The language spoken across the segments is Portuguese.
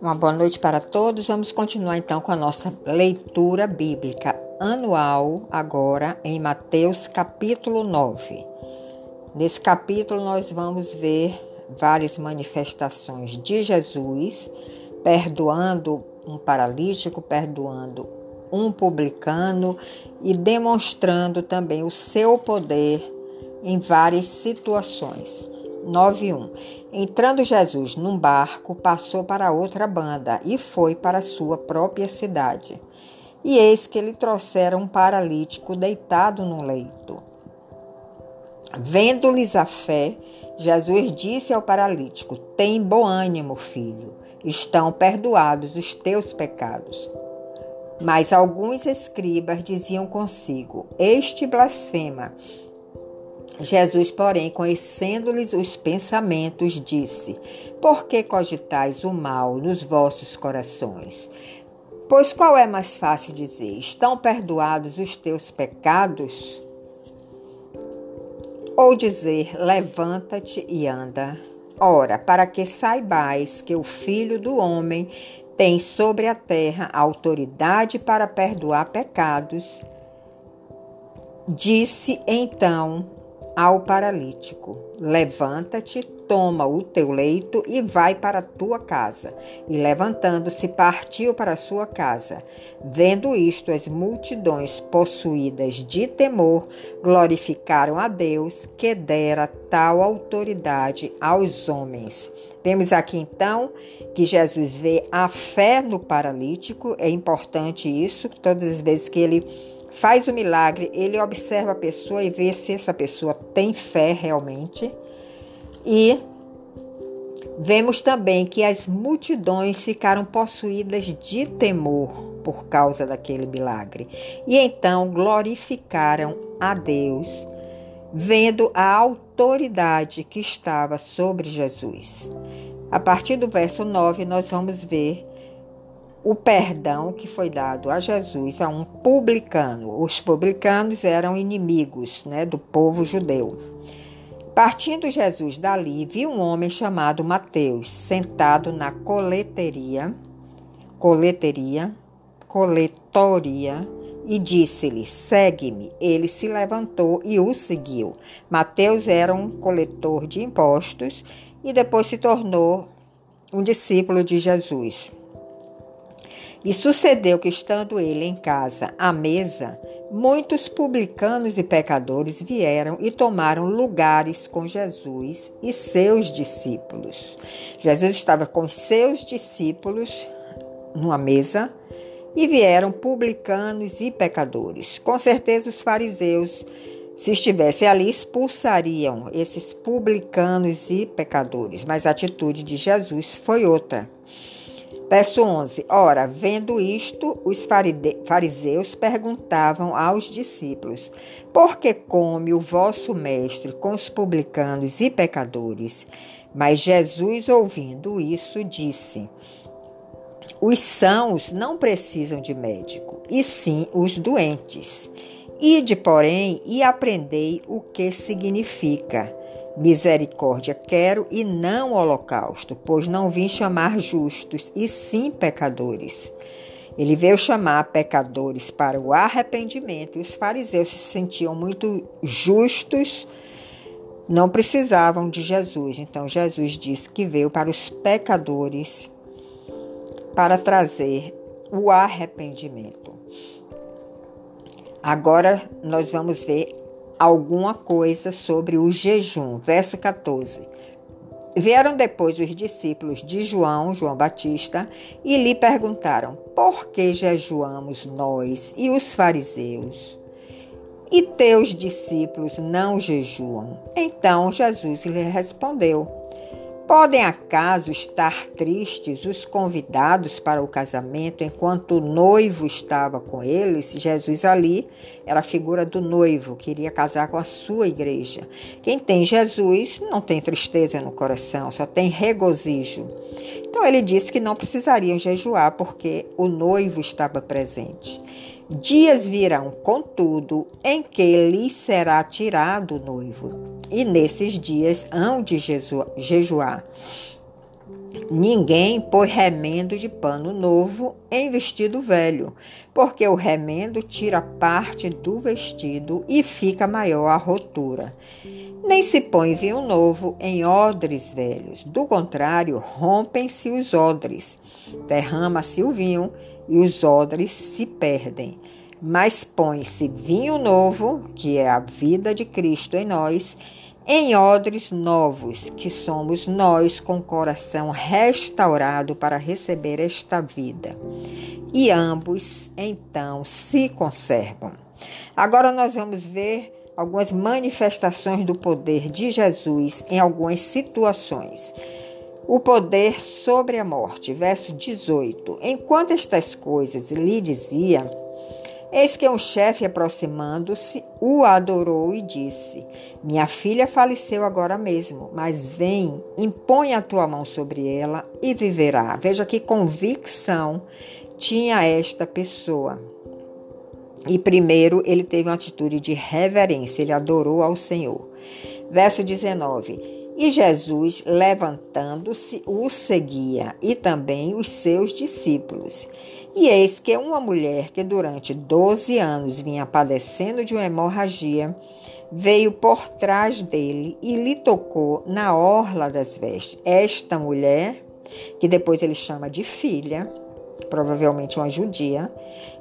Uma boa noite para todos. Vamos continuar então com a nossa leitura bíblica anual, agora em Mateus capítulo 9. Nesse capítulo, nós vamos ver várias manifestações de Jesus, perdoando um paralítico, perdoando um publicano e demonstrando também o seu poder em várias situações. 9:1. Entrando Jesus num barco, passou para outra banda e foi para sua própria cidade. E eis que lhe trouxeram um paralítico deitado no leito. Vendo-lhes a fé, Jesus disse ao paralítico: Tem bom ânimo, filho, estão perdoados os teus pecados. Mas alguns escribas diziam consigo: Este blasfema. Jesus, porém, conhecendo-lhes os pensamentos, disse: Por que cogitais o mal nos vossos corações? Pois qual é mais fácil dizer: Estão perdoados os teus pecados? Ou dizer: Levanta-te e anda? Ora, para que saibais que o Filho do Homem tem sobre a terra autoridade para perdoar pecados, disse então ao paralítico: Levanta-te, toma o teu leito e vai para a tua casa. E levantando-se, partiu para a sua casa. Vendo isto, as multidões possuídas de temor glorificaram a Deus que dera tal autoridade aos homens. Vemos aqui então que Jesus vê a fé no paralítico, é importante isso, todas as vezes que ele faz o milagre, ele observa a pessoa e vê se essa pessoa tem fé realmente. E vemos também que as multidões ficaram possuídas de temor por causa daquele milagre. E então glorificaram a Deus, vendo a autoridade que estava sobre Jesus. A partir do verso 9, nós vamos ver o perdão que foi dado a Jesus a um publicano. Os publicanos eram inimigos né, do povo judeu. Partindo Jesus dali, viu um homem chamado Mateus sentado na coleteria, coleteria, coletoria, e disse-lhe: Segue-me. Ele se levantou e o seguiu. Mateus era um coletor de impostos e depois se tornou um discípulo de Jesus. E sucedeu que, estando ele em casa à mesa, muitos publicanos e pecadores vieram e tomaram lugares com Jesus e seus discípulos. Jesus estava com seus discípulos numa mesa e vieram publicanos e pecadores. Com certeza, os fariseus, se estivessem ali, expulsariam esses publicanos e pecadores, mas a atitude de Jesus foi outra. Verso 11: Ora, vendo isto, os fariseus perguntavam aos discípulos: Por que come o vosso mestre com os publicanos e pecadores? Mas Jesus, ouvindo isso, disse: Os sãos não precisam de médico, e sim os doentes. Ide, porém, e aprendei o que significa Misericórdia quero e não holocausto, pois não vim chamar justos, e sim pecadores. Ele veio chamar pecadores para o arrependimento, e os fariseus se sentiam muito justos, não precisavam de Jesus. Então Jesus disse que veio para os pecadores para trazer o arrependimento. Agora nós vamos ver alguma coisa sobre o jejum. Verso 14. Vieram depois os discípulos de João, João Batista, e lhe perguntaram: Por que jejuamos nós e os fariseus? E teus discípulos não jejuam? Então Jesus lhe respondeu: Podem acaso estar tristes os convidados para o casamento enquanto o noivo estava com eles? Jesus ali era a figura do noivo que iria casar com a sua igreja. Quem tem Jesus não tem tristeza no coração, só tem regozijo. Então ele disse que não precisariam jejuar porque o noivo estava presente. Dias virão, contudo, em que lhe será tirado o noivo, e nesses dias hão de jejuar. Ninguém põe remendo de pano novo em vestido velho, porque o remendo tira parte do vestido e fica maior a rotura. Nem se põe vinho novo em odres velhos, do contrário, rompem-se os odres, derrama-se o vinho e os odres se perdem. Mas põe-se vinho novo, que é a vida de Cristo em nós, em odres novos, que somos nós com o coração restaurado para receber esta vida. E ambos então se conservam. Agora nós vamos ver algumas manifestações do poder de Jesus em algumas situações. O poder sobre a morte, verso 18. Enquanto estas coisas lhe dizia, Eis que um chefe, aproximando-se, o adorou e disse: Minha filha faleceu agora mesmo, mas vem, impõe a tua mão sobre ela e viverá. Veja que convicção tinha esta pessoa. E primeiro ele teve uma atitude de reverência, ele adorou ao Senhor. Verso 19. E Jesus, levantando-se, o seguia, e também os seus discípulos. E eis que uma mulher que durante doze anos vinha padecendo de uma hemorragia, veio por trás dele e lhe tocou na orla das vestes. Esta mulher, que depois ele chama de filha, provavelmente uma judia,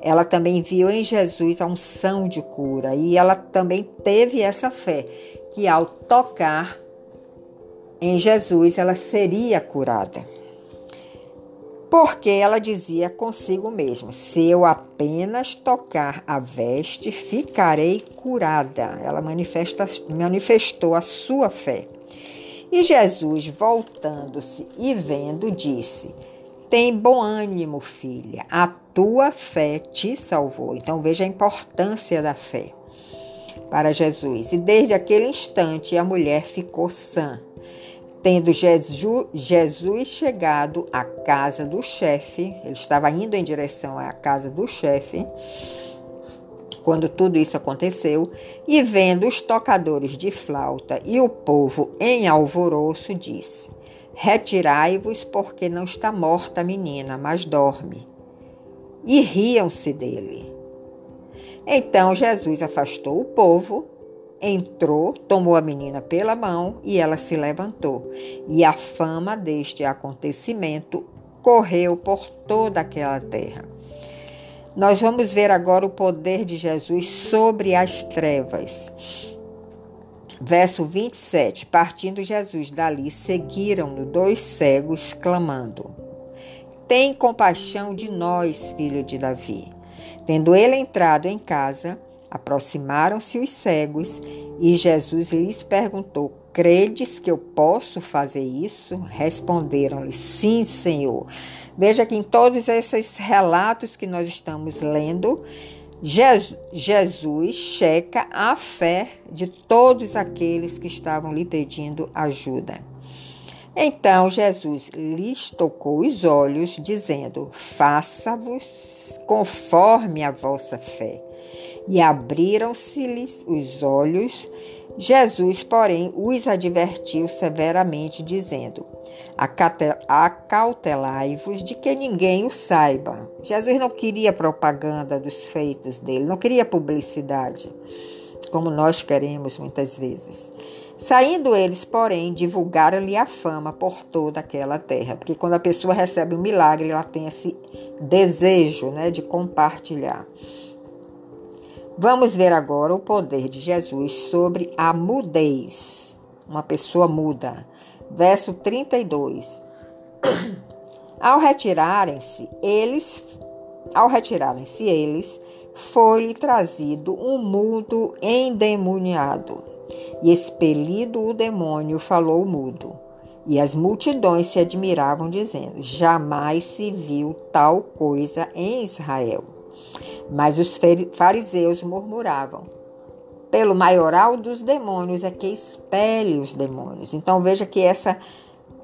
ela também viu em Jesus a unção de cura e ela também teve essa fé que ao tocar em Jesus ela seria curada. Porque ela dizia consigo mesma: se eu apenas tocar a veste, ficarei curada. Ela manifestou a sua fé. E Jesus, voltando-se e vendo, disse: Tem bom ânimo, filha, a tua fé te salvou. Então veja a importância da fé para Jesus. E desde aquele instante a mulher ficou sã Tendo Jesus chegado à casa do chefe, ele estava indo em direção à casa do chefe, quando tudo isso aconteceu, e vendo os tocadores de flauta e o povo em alvoroço, disse: Retirai-vos, porque não está morta a menina, mas dorme. E riam-se dele. Então Jesus afastou o povo entrou, tomou a menina pela mão e ela se levantou. E a fama deste acontecimento correu por toda aquela terra. Nós vamos ver agora o poder de Jesus sobre as trevas. Verso 27: Partindo Jesus dali, seguiram-no dois cegos, clamando: Tem compaixão de nós, filho de Davi. Tendo ele entrado em casa, Aproximaram-se os cegos e Jesus lhes perguntou: Credes que eu posso fazer isso? Responderam-lhe: Sim, Senhor. Veja que em todos esses relatos que nós estamos lendo, Jesus checa a fé de todos aqueles que estavam lhe pedindo ajuda. Então Jesus lhes tocou os olhos, dizendo: Faça-vos conforme a vossa fé e abriram-se-lhes os olhos. Jesus, porém, os advertiu severamente, dizendo: Acautelai-vos de que ninguém o saiba. Jesus não queria propaganda dos feitos dele, não queria publicidade, como nós queremos muitas vezes. Saindo eles, porém, divulgaram-lhe a fama por toda aquela terra, porque quando a pessoa recebe um milagre, ela tem esse desejo né, de compartilhar. Vamos ver agora o poder de Jesus sobre a mudez. Uma pessoa muda. Verso 32. Ao retirarem-se eles, ao retirarem-se eles, foi-lhe trazido um mudo endemoniado. E expelido o demônio, falou mudo. E as multidões se admiravam, dizendo: Jamais se viu tal coisa em Israel. Mas os fariseus murmuravam: pelo maioral dos demônios é que expele os demônios. Então veja que essa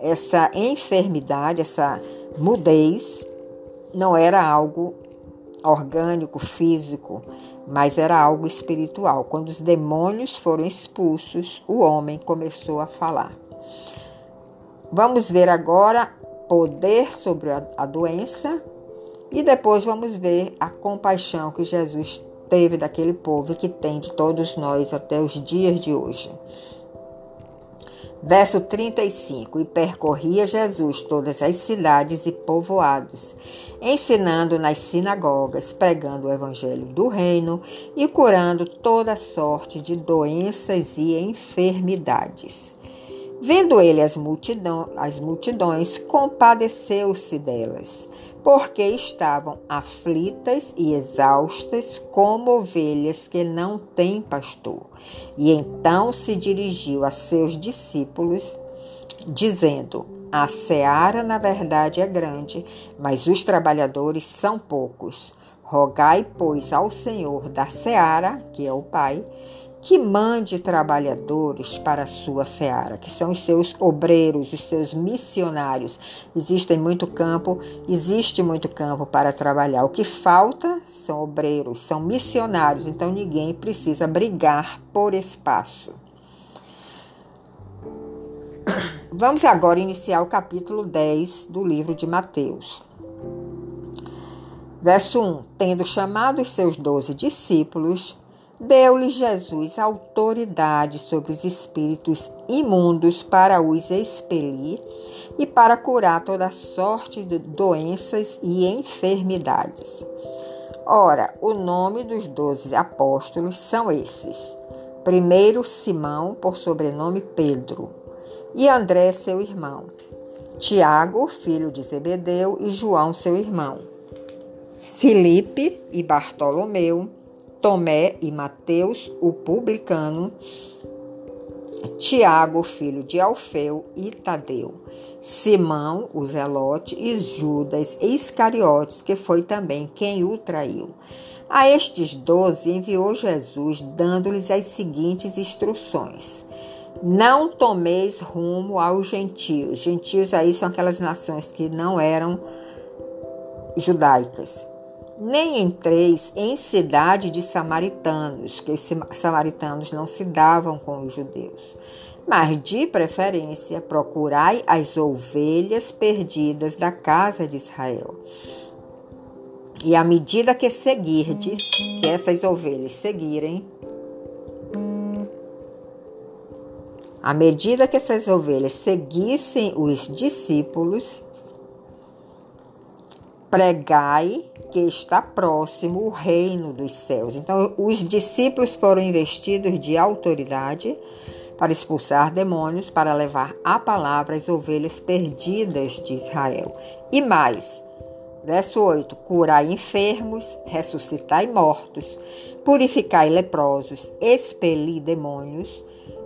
essa enfermidade, essa mudez não era algo orgânico, físico, mas era algo espiritual. Quando os demônios foram expulsos, o homem começou a falar. Vamos ver agora poder sobre a doença e depois vamos ver a compaixão que Jesus teve daquele povo e que tem de todos nós até os dias de hoje. Verso 35: E percorria Jesus todas as cidades e povoados, ensinando nas sinagogas, pregando o evangelho do reino e curando toda sorte de doenças e enfermidades. Vendo ele as, multidão, as multidões, compadeceu-se delas porque estavam aflitas e exaustas como ovelhas que não têm pastor. E então se dirigiu a seus discípulos, dizendo: A seara, na verdade, é grande, mas os trabalhadores são poucos. Rogai, pois, ao Senhor da seara, que é o Pai, que mande trabalhadores para a sua seara, que são os seus obreiros, os seus missionários. Existe muito campo, existe muito campo para trabalhar. O que falta são obreiros, são missionários, então ninguém precisa brigar por espaço. Vamos agora iniciar o capítulo 10 do livro de Mateus. Verso 1: Tendo chamado os seus doze discípulos, deu-lhe Jesus autoridade sobre os espíritos imundos para os expelir e para curar toda sorte de doenças e enfermidades. Ora, o nome dos doze apóstolos são esses: primeiro Simão, por sobrenome Pedro, e André, seu irmão, Tiago, filho de Zebedeu, e João, seu irmão, Filipe e Bartolomeu Tomé e Mateus, o publicano, Tiago, filho de Alfeu e Tadeu, Simão, o zelote, e Judas Iscariotes, que foi também quem o traiu. A estes doze enviou Jesus, dando-lhes as seguintes instruções. Não tomeis rumo aos gentios. Gentios aí são aquelas nações que não eram judaicas nem entreis em cidade de samaritanos, que os samaritanos não se davam com os judeus. Mas de preferência procurai as ovelhas perdidas da casa de Israel. E à medida que seguirdes, que essas ovelhas seguirem, à medida que essas ovelhas seguissem os discípulos, pregai que está próximo o reino dos céus. Então, os discípulos foram investidos de autoridade para expulsar demônios, para levar a palavra às ovelhas perdidas de Israel. E mais, verso 8: curai enfermos, ressuscitai mortos, purificai leprosos, expeli demônios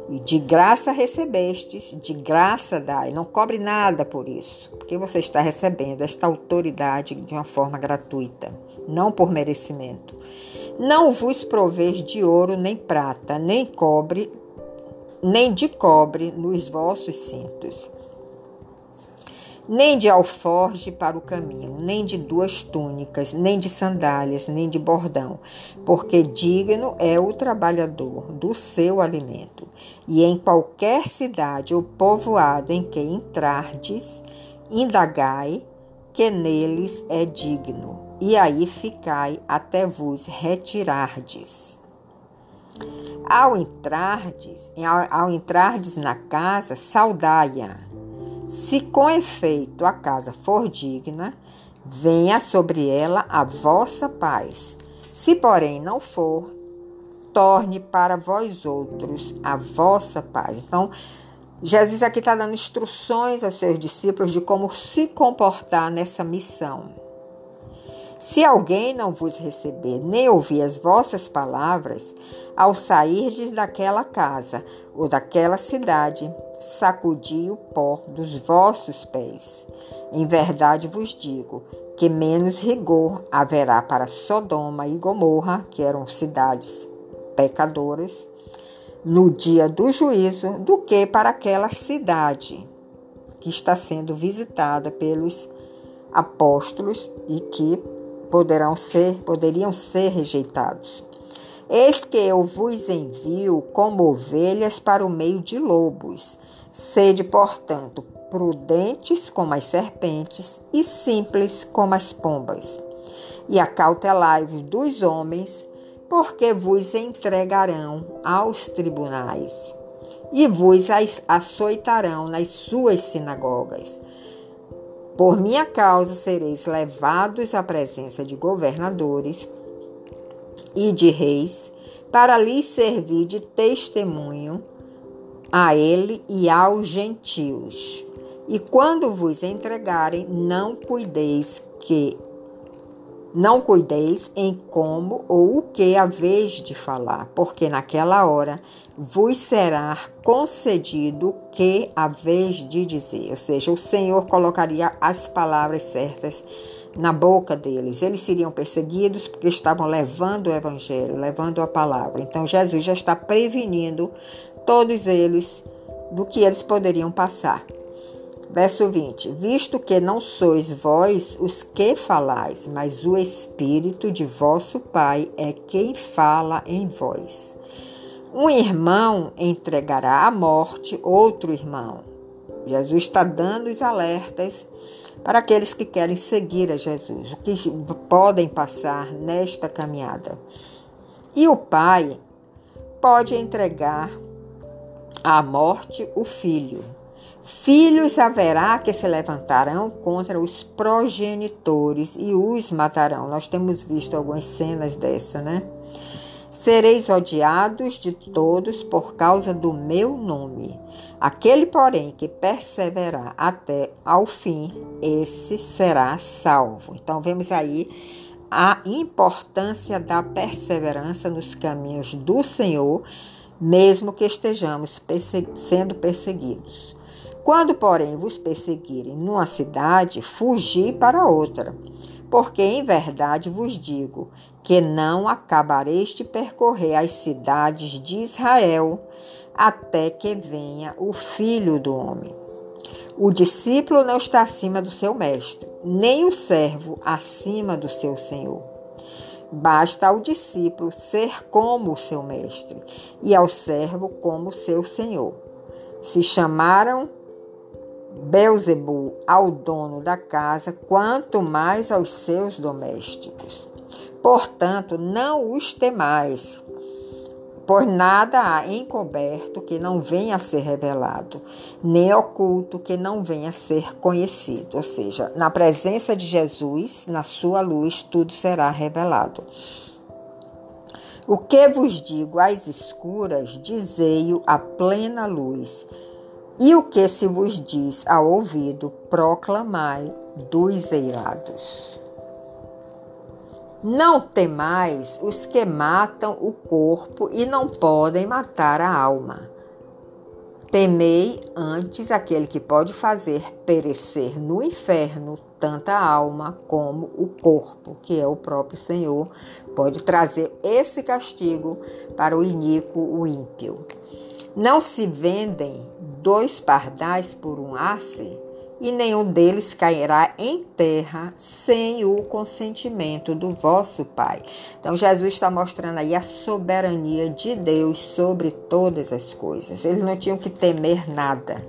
e de graça recebestes, de graça dai. Não cobre nada por isso, porque você está recebendo esta autoridade de uma forma gratuita, não por merecimento. Não vos proveis de ouro nem prata, nem cobre, nem de cobre nos vossos cintos nem de alforge para o caminho, nem de duas túnicas, nem de sandálias, nem de bordão, porque digno é o trabalhador do seu alimento. E em qualquer cidade ou povoado em que entrardes, indagai que neles é digno, e aí ficai até vos retirardes. Ao entrardes, ao entrardes na casa, saudai-a se com efeito a casa for digna, venha sobre ela a vossa paz. Se, porém, não for, torne para vós outros a vossa paz. Então, Jesus aqui está dando instruções aos seus discípulos de como se comportar nessa missão. Se alguém não vos receber nem ouvir as vossas palavras, ao sairdes daquela casa ou daquela cidade, sacudi o pó dos vossos pés. Em verdade vos digo que menos rigor haverá para Sodoma e Gomorra, que eram cidades pecadoras, no dia do juízo, do que para aquela cidade que está sendo visitada pelos apóstolos e que poderão ser, poderiam ser rejeitados. Eis que eu vos envio como ovelhas para o meio de lobos. Sede, portanto, prudentes como as serpentes e simples como as pombas. E acautelai-vos dos homens, porque vos entregarão aos tribunais e vos açoitarão nas suas sinagogas. Por minha causa sereis levados à presença de governadores e de reis, para lhes servir de testemunho a ele e aos gentios. E quando vos entregarem, não cuideis que não cuideis em como ou o que haveis de falar, porque naquela hora vos será concedido o que haveis de dizer. Ou seja, o Senhor colocaria as palavras certas na boca deles. Eles seriam perseguidos porque estavam levando o evangelho, levando a palavra. Então Jesus já está prevenindo todos eles do que eles poderiam passar. Verso 20: Visto que não sois vós os que falais, mas o Espírito de vosso Pai é quem fala em vós. Um irmão entregará à morte outro irmão. Jesus está dando os alertas para aqueles que querem seguir a Jesus, o que podem passar nesta caminhada. E o pai pode entregar à morte o filho. Filhos haverá que se levantarão contra os progenitores e os matarão. Nós temos visto algumas cenas dessa, né? Sereis odiados de todos por causa do meu nome. Aquele, porém, que perseverar até ao fim, esse será salvo. Então, vemos aí a importância da perseverança nos caminhos do Senhor, mesmo que estejamos sendo perseguidos. Quando, porém, vos perseguirem numa cidade, fugi para outra. Porque em verdade vos digo que não acabareis de percorrer as cidades de Israel até que venha o filho do homem. O discípulo não está acima do seu mestre, nem o servo acima do seu senhor. Basta ao discípulo ser como o seu mestre e ao servo como seu senhor. Se chamaram Belzebu ao dono da casa, quanto mais aos seus domésticos. Portanto, não os temais, por nada há encoberto que não venha a ser revelado, nem oculto que não venha a ser conhecido. Ou seja, na presença de Jesus, na sua luz, tudo será revelado. O que vos digo às escuras, dizei-o à plena luz e o que se vos diz ao ouvido, proclamai dos eirados. Não temais os que matam o corpo e não podem matar a alma. Temei antes aquele que pode fazer perecer no inferno tanto a alma como o corpo, que é o próprio Senhor, pode trazer esse castigo para o iníquo, o ímpio. Não se vendem dois pardais por um asse, e nenhum deles cairá em terra sem o consentimento do vosso Pai. Então, Jesus está mostrando aí a soberania de Deus sobre todas as coisas. Eles não tinham que temer nada,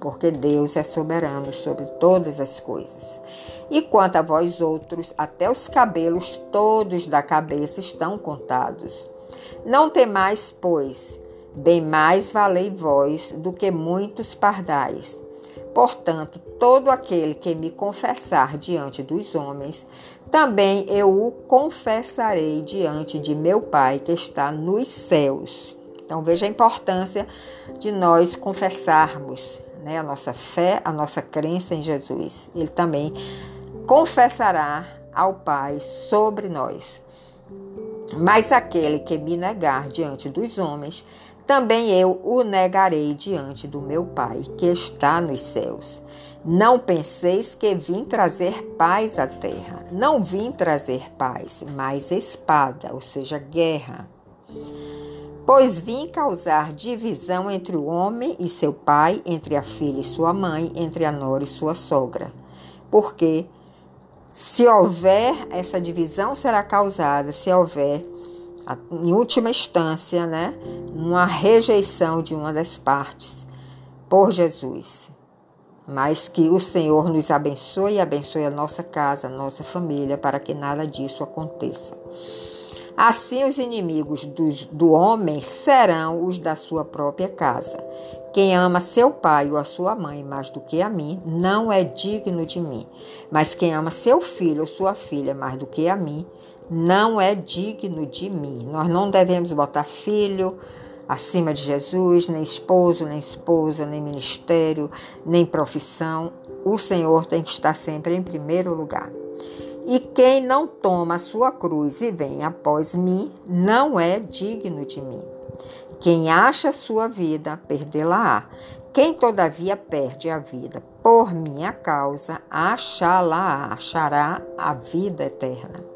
porque Deus é soberano sobre todas as coisas. E quanto a vós outros, até os cabelos todos da cabeça estão contados. Não temais, pois, Bem mais valei vós do que muitos pardais. Portanto, todo aquele que me confessar diante dos homens, também eu o confessarei diante de meu Pai que está nos céus. Então veja a importância de nós confessarmos né, a nossa fé, a nossa crença em Jesus. Ele também confessará ao Pai sobre nós. Mas aquele que me negar diante dos homens, também eu o negarei diante do meu Pai, que está nos céus. Não penseis que vim trazer paz à terra. Não vim trazer paz, mas espada, ou seja, guerra. Pois vim causar divisão entre o homem e seu pai, entre a filha e sua mãe, entre a nora e sua sogra. Porque Se houver essa divisão, será causada se houver, em última instância, né, uma rejeição de uma das partes por Jesus. Mas que o Senhor nos abençoe e abençoe a nossa casa, a nossa família, para que nada disso aconteça. Assim, os inimigos do, do homem serão os da sua própria casa. Quem ama seu pai ou a sua mãe mais do que a mim, não é digno de mim. Mas quem ama seu filho ou sua filha mais do que a mim, não é digno de mim. Nós não devemos botar filho, acima de Jesus, nem esposo, nem esposa, nem ministério, nem profissão. O Senhor tem que estar sempre em primeiro lugar. E quem não toma a sua cruz e vem após mim, não é digno de mim. Quem acha a sua vida, perdê-la-á. Quem todavia perde a vida por minha causa, achá-la, achará a vida eterna.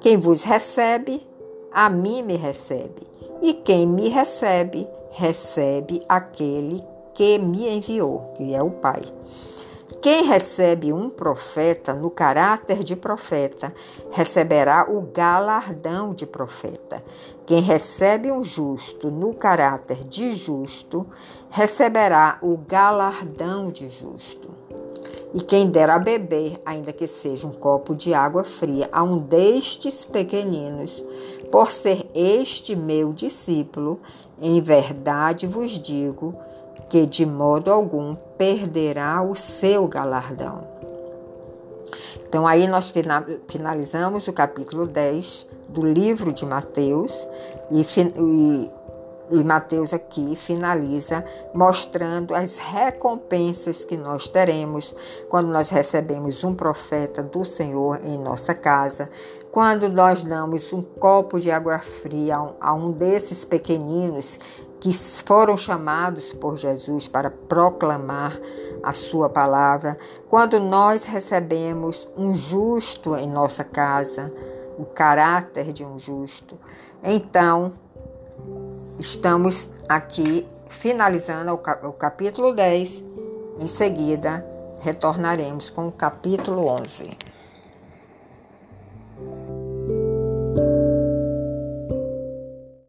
Quem vos recebe, a mim me recebe. E quem me recebe, recebe aquele que me enviou, que é o Pai. Quem recebe um profeta no caráter de profeta, receberá o galardão de profeta. Quem recebe um justo no caráter de justo, receberá o galardão de justo. E quem der a beber, ainda que seja um copo de água fria, a um destes pequeninos, por ser este meu discípulo, em verdade vos digo que de modo algum perderá o seu galardão. Então, aí nós finalizamos o capítulo 10 do livro de Mateus e, e Mateus aqui finaliza mostrando as recompensas que nós teremos quando nós recebemos um profeta do Senhor em nossa casa, quando nós damos um copo de água fria a um desses pequeninos que foram chamados por Jesus para proclamar a sua palavra, quando nós recebemos um justo em nossa casa, o caráter de um justo, então Estamos aqui finalizando o capítulo 10. Em seguida, retornaremos com o capítulo 11.